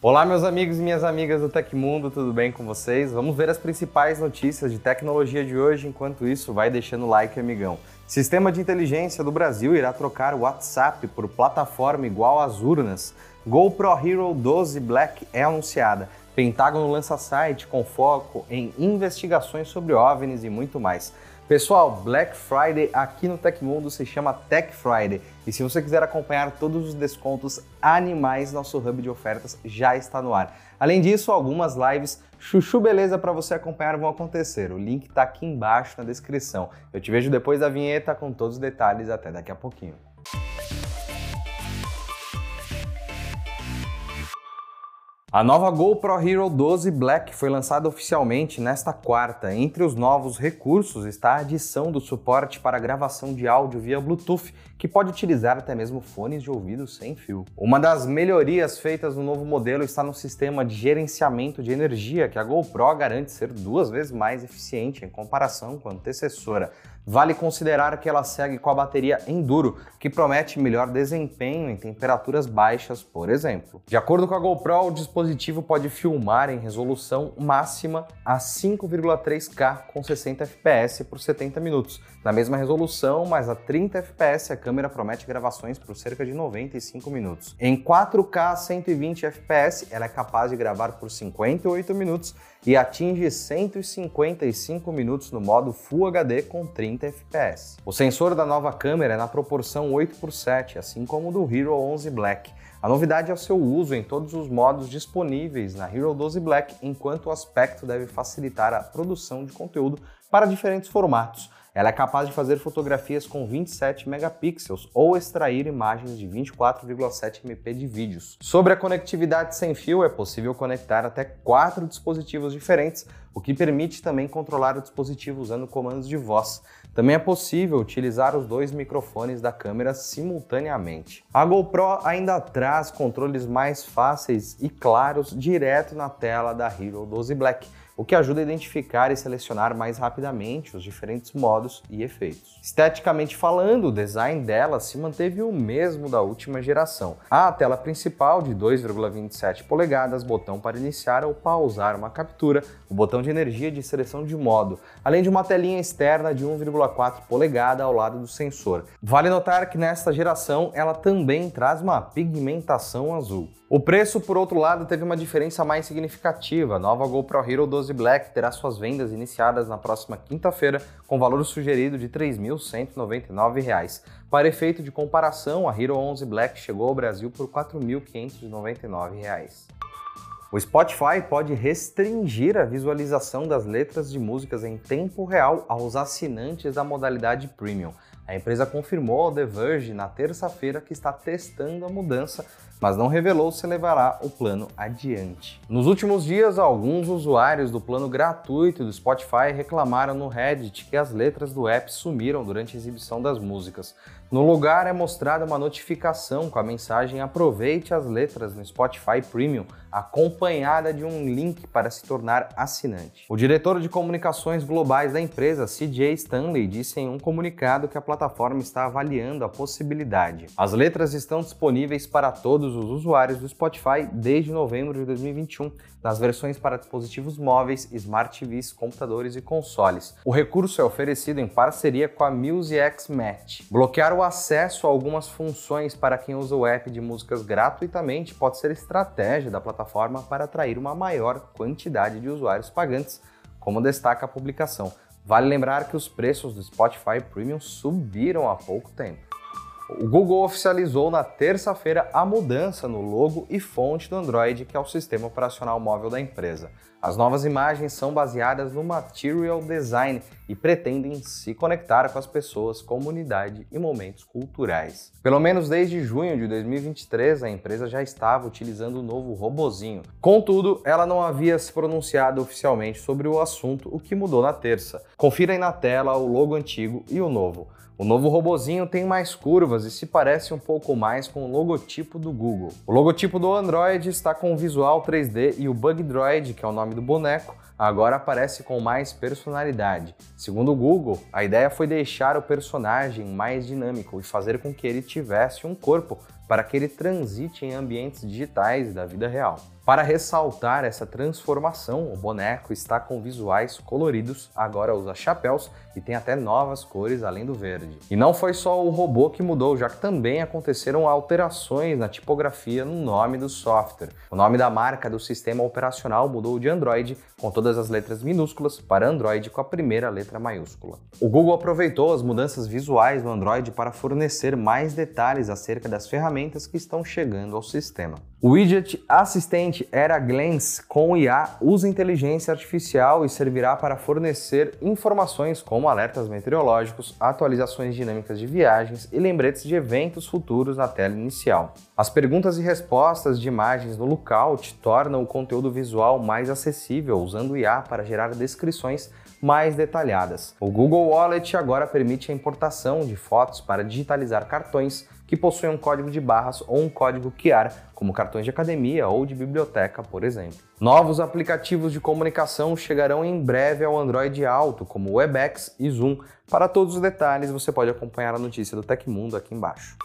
Olá, meus amigos e minhas amigas do Tecmundo, tudo bem com vocês? Vamos ver as principais notícias de tecnologia de hoje. Enquanto isso, vai deixando o like, amigão. Sistema de inteligência do Brasil irá trocar o WhatsApp por plataforma igual às urnas. GoPro Hero 12 Black é anunciada. Pentágono lança site com foco em investigações sobre OVNIs e muito mais. Pessoal, Black Friday aqui no Tecmundo se chama Tech Friday. E se você quiser acompanhar todos os descontos animais, nosso hub de ofertas já está no ar. Além disso, algumas lives chuchu beleza para você acompanhar vão acontecer. O link está aqui embaixo na descrição. Eu te vejo depois da vinheta com todos os detalhes. Até daqui a pouquinho. A nova GoPro Hero 12 Black foi lançada oficialmente nesta quarta. Entre os novos recursos está a adição do suporte para gravação de áudio via Bluetooth, que pode utilizar até mesmo fones de ouvido sem fio. Uma das melhorias feitas no novo modelo está no sistema de gerenciamento de energia, que a GoPro garante ser duas vezes mais eficiente em comparação com a antecessora. Vale considerar que ela segue com a bateria Enduro, que promete melhor desempenho em temperaturas baixas, por exemplo. De acordo com a GoPro, o dispositivo pode filmar em resolução máxima a 5,3K com 60 fps por 70 minutos. Na mesma resolução, mas a 30 fps, a câmera promete gravações por cerca de 95 minutos. Em 4K 120 fps, ela é capaz de gravar por 58 minutos e atinge 155 minutos no modo Full HD com 30 fps. O sensor da nova câmera é na proporção 8 por 7, assim como o do Hero 11 Black. A novidade é o seu uso em todos os modos disponíveis na Hero 12 Black, enquanto o aspecto deve facilitar a produção de conteúdo para diferentes formatos. Ela é capaz de fazer fotografias com 27 megapixels ou extrair imagens de 24,7 MP de vídeos. Sobre a conectividade sem fio, é possível conectar até quatro dispositivos diferentes, o que permite também controlar o dispositivo usando comandos de voz. Também é possível utilizar os dois microfones da câmera simultaneamente. A GoPro ainda traz controles mais fáceis e claros direto na tela da Hero 12 Black o que ajuda a identificar e selecionar mais rapidamente os diferentes modos e efeitos. Esteticamente falando, o design dela se manteve o mesmo da última geração. A tela principal de 2,27 polegadas, botão para iniciar ou pausar uma captura, o botão de energia de seleção de modo, além de uma telinha externa de 1,4 polegada ao lado do sensor. Vale notar que nesta geração ela também traz uma pigmentação azul. O preço, por outro lado, teve uma diferença mais significativa. A nova GoPro Hero 12 Black terá suas vendas iniciadas na próxima quinta-feira, com valor sugerido de R$ 3.199. Para efeito de comparação, a Hero 11 Black chegou ao Brasil por R$ 4.599. O Spotify pode restringir a visualização das letras de músicas em tempo real aos assinantes da modalidade Premium. A empresa confirmou ao The Verge na terça-feira que está testando a mudança, mas não revelou se levará o plano adiante. Nos últimos dias, alguns usuários do plano gratuito do Spotify reclamaram no Reddit que as letras do app sumiram durante a exibição das músicas. No lugar é mostrada uma notificação com a mensagem Aproveite as letras no Spotify Premium, acompanhada de um link para se tornar assinante. O diretor de comunicações globais da empresa, CJ Stanley, disse em um comunicado que a plataforma está avaliando a possibilidade. As letras estão disponíveis para todos os usuários do Spotify desde novembro de 2021, nas versões para dispositivos móveis, smart TVs, computadores e consoles. O recurso é oferecido em parceria com a MusicX Match. Bloquear o acesso a algumas funções para quem usa o app de músicas gratuitamente pode ser estratégia da plataforma para atrair uma maior quantidade de usuários pagantes, como destaca a publicação. Vale lembrar que os preços do Spotify Premium subiram há pouco tempo. O Google oficializou na terça-feira a mudança no logo e fonte do Android, que é o sistema operacional móvel da empresa. As novas imagens são baseadas no Material Design e pretendem se conectar com as pessoas, comunidade e momentos culturais. Pelo menos desde junho de 2023, a empresa já estava utilizando o novo robozinho. Contudo, ela não havia se pronunciado oficialmente sobre o assunto, o que mudou na terça. Confira aí na tela o logo antigo e o novo. O novo robozinho tem mais curvas e se parece um pouco mais com o logotipo do Google. O logotipo do Android está com o visual 3D e o Bug Droid, que é o nome do boneco, agora aparece com mais personalidade. Segundo o Google, a ideia foi deixar o personagem mais dinâmico e fazer com que ele tivesse um corpo para que ele transite em ambientes digitais da vida real. Para ressaltar essa transformação, o boneco está com visuais coloridos, agora usa chapéus e tem até novas cores além do verde. E não foi só o robô que mudou, já que também aconteceram alterações na tipografia no nome do software. O nome da marca do sistema operacional mudou de Android com todas as letras minúsculas para Android com a primeira letra maiúscula. O Google aproveitou as mudanças visuais no Android para fornecer mais detalhes acerca das ferramentas que estão chegando ao sistema. O widget assistente Era Glance com IA usa inteligência artificial e servirá para fornecer informações como alertas meteorológicos, atualizações dinâmicas de viagens e lembretes de eventos futuros na tela inicial. As perguntas e respostas de imagens no Lookout tornam o conteúdo visual mais acessível usando IA para gerar descrições mais detalhadas. O Google Wallet agora permite a importação de fotos para digitalizar cartões que possuem um código de barras ou um código QR, como cartões de academia ou de biblioteca, por exemplo. Novos aplicativos de comunicação chegarão em breve ao Android Auto, como Webex e Zoom. Para todos os detalhes, você pode acompanhar a notícia do Tecmundo aqui embaixo.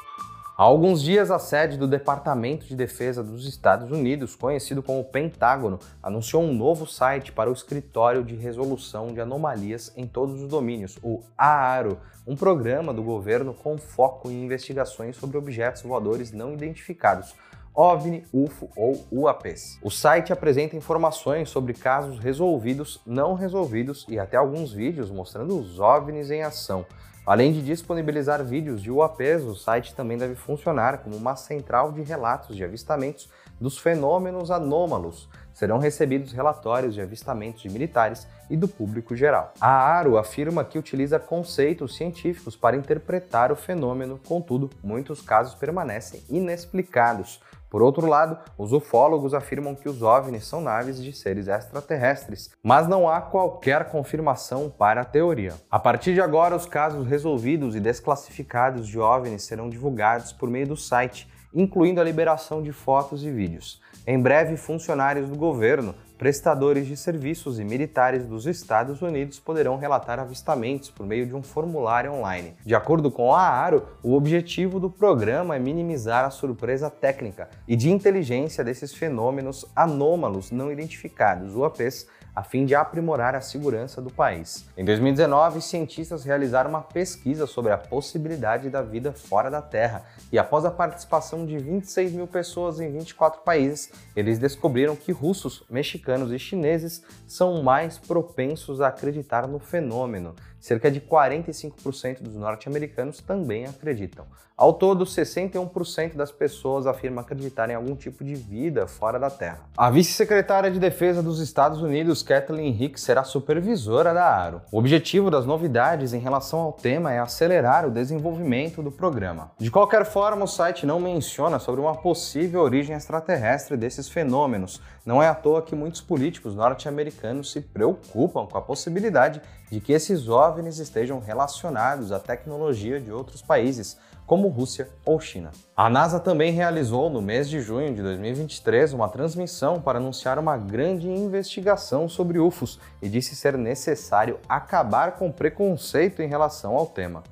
Há alguns dias, a sede do Departamento de Defesa dos Estados Unidos, conhecido como Pentágono, anunciou um novo site para o Escritório de Resolução de Anomalias em Todos os Domínios, o AARO, um programa do governo com foco em investigações sobre objetos voadores não identificados. OVNI, UFO ou UAPs. O site apresenta informações sobre casos resolvidos, não resolvidos e até alguns vídeos mostrando os OVNIs em ação. Além de disponibilizar vídeos de UAPs, o site também deve funcionar como uma central de relatos de avistamentos dos fenômenos anômalos. Serão recebidos relatórios de avistamentos de militares e do público geral. A ARO afirma que utiliza conceitos científicos para interpretar o fenômeno, contudo, muitos casos permanecem inexplicados. Por outro lado, os ufólogos afirmam que os OVNIs são naves de seres extraterrestres, mas não há qualquer confirmação para a teoria. A partir de agora, os casos resolvidos e desclassificados de OVNIs serão divulgados por meio do site, incluindo a liberação de fotos e vídeos. Em breve, funcionários do governo prestadores de serviços e militares dos Estados Unidos poderão relatar avistamentos por meio de um formulário online. De acordo com a AARO, o objetivo do programa é minimizar a surpresa técnica e de inteligência desses fenômenos anômalos não identificados, UAPs, a fim de aprimorar a segurança do país. Em 2019, cientistas realizaram uma pesquisa sobre a possibilidade da vida fora da Terra e, após a participação de 26 mil pessoas em 24 países, eles descobriram que russos, mexicanos e chineses são mais propensos a acreditar no fenômeno. Cerca de 45% dos norte-americanos também acreditam. Ao todo, 61% das pessoas afirmam acreditar em algum tipo de vida fora da Terra. A vice-secretária de Defesa dos Estados Unidos, Kathleen Hicks, será supervisora da ARO. O objetivo das novidades em relação ao tema é acelerar o desenvolvimento do programa. De qualquer forma, o site não menciona sobre uma possível origem extraterrestre desses fenômenos. Não é à toa que muitos políticos norte-americanos se preocupam com a possibilidade de que esses OVNIs estejam relacionados à tecnologia de outros países, como Rússia ou China. A NASA também realizou, no mês de junho de 2023, uma transmissão para anunciar uma grande investigação sobre UFOs e disse ser necessário acabar com preconceito em relação ao tema.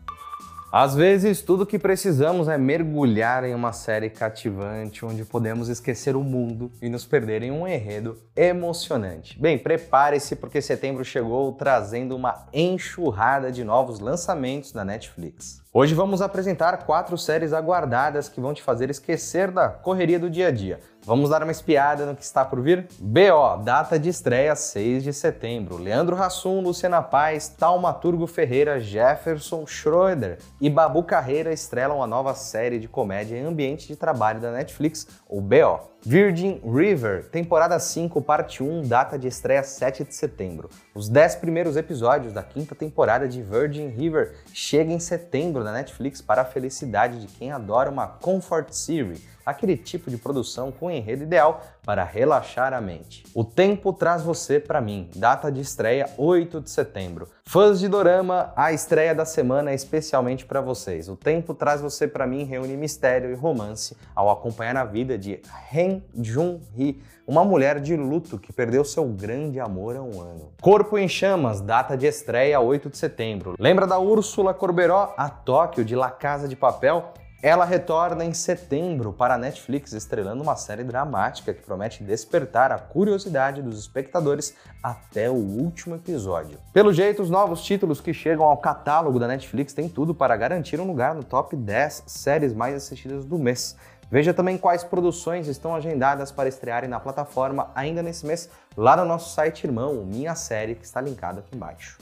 Às vezes, tudo que precisamos é mergulhar em uma série cativante onde podemos esquecer o mundo e nos perder em um enredo emocionante. Bem, prepare-se porque setembro chegou trazendo uma enxurrada de novos lançamentos da Netflix. Hoje vamos apresentar quatro séries aguardadas que vão te fazer esquecer da correria do dia a dia. Vamos dar uma espiada no que está por vir? BO, data de estreia 6 de setembro. Leandro Hassum, Luciana Paz, Taumaturgo Ferreira, Jefferson Schroeder e Babu Carreira estrelam a nova série de comédia em ambiente de trabalho da Netflix, o BO. Virgin River, temporada 5, parte 1, data de estreia 7 de setembro. Os 10 primeiros episódios da quinta temporada de Virgin River chegam em setembro na Netflix para a felicidade de quem adora uma comfort series, aquele tipo de produção com enredo ideal para relaxar a mente. O Tempo Traz Você para mim, data de estreia 8 de setembro. Fãs de Dorama, a estreia da semana é especialmente para vocês. O Tempo Traz Você para mim reúne mistério e romance ao acompanhar a vida de Ren Jun-hee, uma mulher de luto que perdeu seu grande amor há um ano. Corpo em Chamas, data de estreia 8 de setembro. Lembra da Úrsula Corberó, a Tóquio de La Casa de Papel? Ela retorna em setembro para a Netflix, estrelando uma série dramática que promete despertar a curiosidade dos espectadores até o último episódio. Pelo jeito, os novos títulos que chegam ao catálogo da Netflix têm tudo para garantir um lugar no top 10 séries mais assistidas do mês. Veja também quais produções estão agendadas para estrearem na plataforma ainda nesse mês, lá no nosso site irmão, Minha Série, que está linkado aqui embaixo.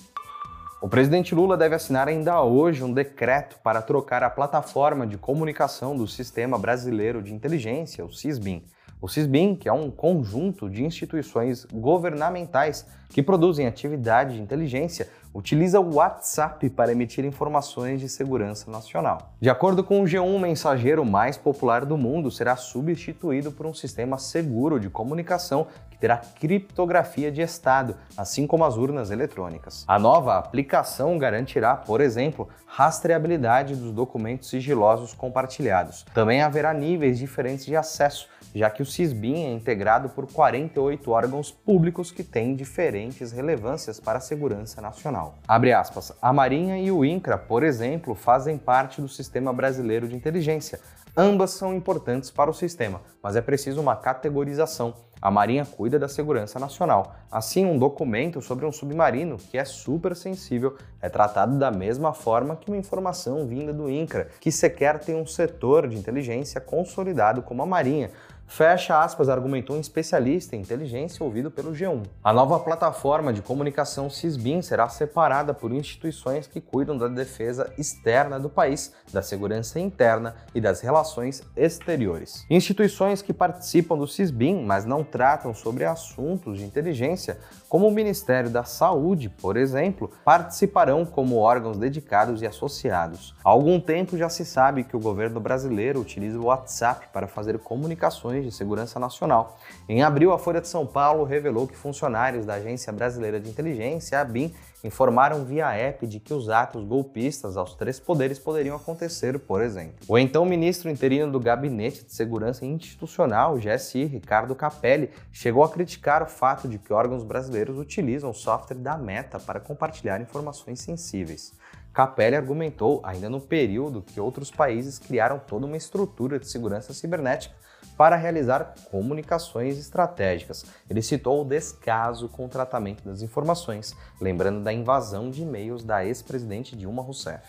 O presidente Lula deve assinar ainda hoje um decreto para trocar a plataforma de comunicação do Sistema Brasileiro de Inteligência, o SISBIN. O SISBIN, que é um conjunto de instituições governamentais que produzem atividade de inteligência, utiliza o WhatsApp para emitir informações de segurança nacional. De acordo com o G1, o mensageiro mais popular do mundo será substituído por um sistema seguro de comunicação terá criptografia de estado, assim como as urnas eletrônicas. A nova aplicação garantirá, por exemplo, rastreabilidade dos documentos sigilosos compartilhados. Também haverá níveis diferentes de acesso, já que o SISBIN é integrado por 48 órgãos públicos que têm diferentes relevâncias para a segurança nacional. Aspas. A Marinha e o INCRA, por exemplo, fazem parte do Sistema Brasileiro de Inteligência. Ambas são importantes para o sistema, mas é preciso uma categorização a Marinha cuida da segurança nacional. Assim, um documento sobre um submarino, que é super sensível, é tratado da mesma forma que uma informação vinda do INCRA, que sequer tem um setor de inteligência consolidado como a Marinha. Fecha aspas, argumentou um especialista em inteligência ouvido pelo G1. A nova plataforma de comunicação Cisbin será separada por instituições que cuidam da defesa externa do país, da segurança interna e das relações exteriores. Instituições que participam do Cisbin, mas não tratam sobre assuntos de inteligência, como o Ministério da Saúde, por exemplo, participarão como órgãos dedicados e associados. Há algum tempo já se sabe que o governo brasileiro utiliza o WhatsApp para fazer comunicações de segurança nacional. Em abril, a Folha de São Paulo revelou que funcionários da Agência Brasileira de Inteligência, a ABIN, informaram via app de que os atos golpistas aos três poderes poderiam acontecer, por exemplo. O então ministro interino do Gabinete de Segurança Institucional, GSI, Ricardo Capelli, chegou a criticar o fato de que órgãos brasileiros utilizam o software da Meta para compartilhar informações sensíveis. Capelli argumentou, ainda no período que outros países criaram toda uma estrutura de segurança cibernética para realizar comunicações estratégicas. Ele citou o descaso com o tratamento das informações, lembrando da invasão de e-mails da ex-presidente Dilma Rousseff.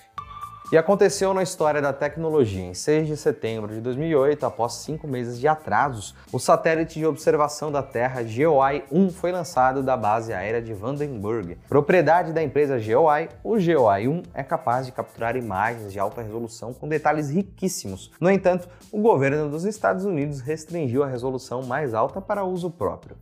E aconteceu na história da tecnologia. Em 6 de setembro de 2008, após cinco meses de atrasos, o satélite de observação da Terra GeoEye-1 foi lançado da base aérea de Vandenberg. Propriedade da empresa GeoEye, o GeoEye-1 é capaz de capturar imagens de alta resolução com detalhes riquíssimos. No entanto, o governo dos Estados Unidos restringiu a resolução mais alta para uso próprio.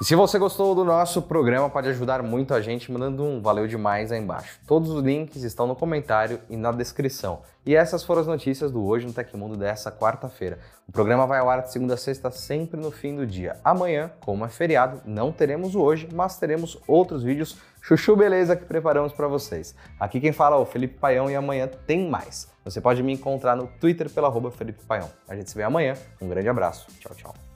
E se você gostou do nosso programa, pode ajudar muito a gente mandando um valeu demais aí embaixo. Todos os links estão no comentário e na descrição. E essas foram as notícias do Hoje no Tecmundo dessa quarta-feira. O programa vai ao ar de segunda a sexta, sempre no fim do dia. Amanhã, como é feriado, não teremos o Hoje, mas teremos outros vídeos chuchu beleza que preparamos para vocês. Aqui quem fala é o Felipe Paião e amanhã tem mais. Você pode me encontrar no Twitter pela arroba Felipe Paião. A gente se vê amanhã. Um grande abraço. Tchau, tchau.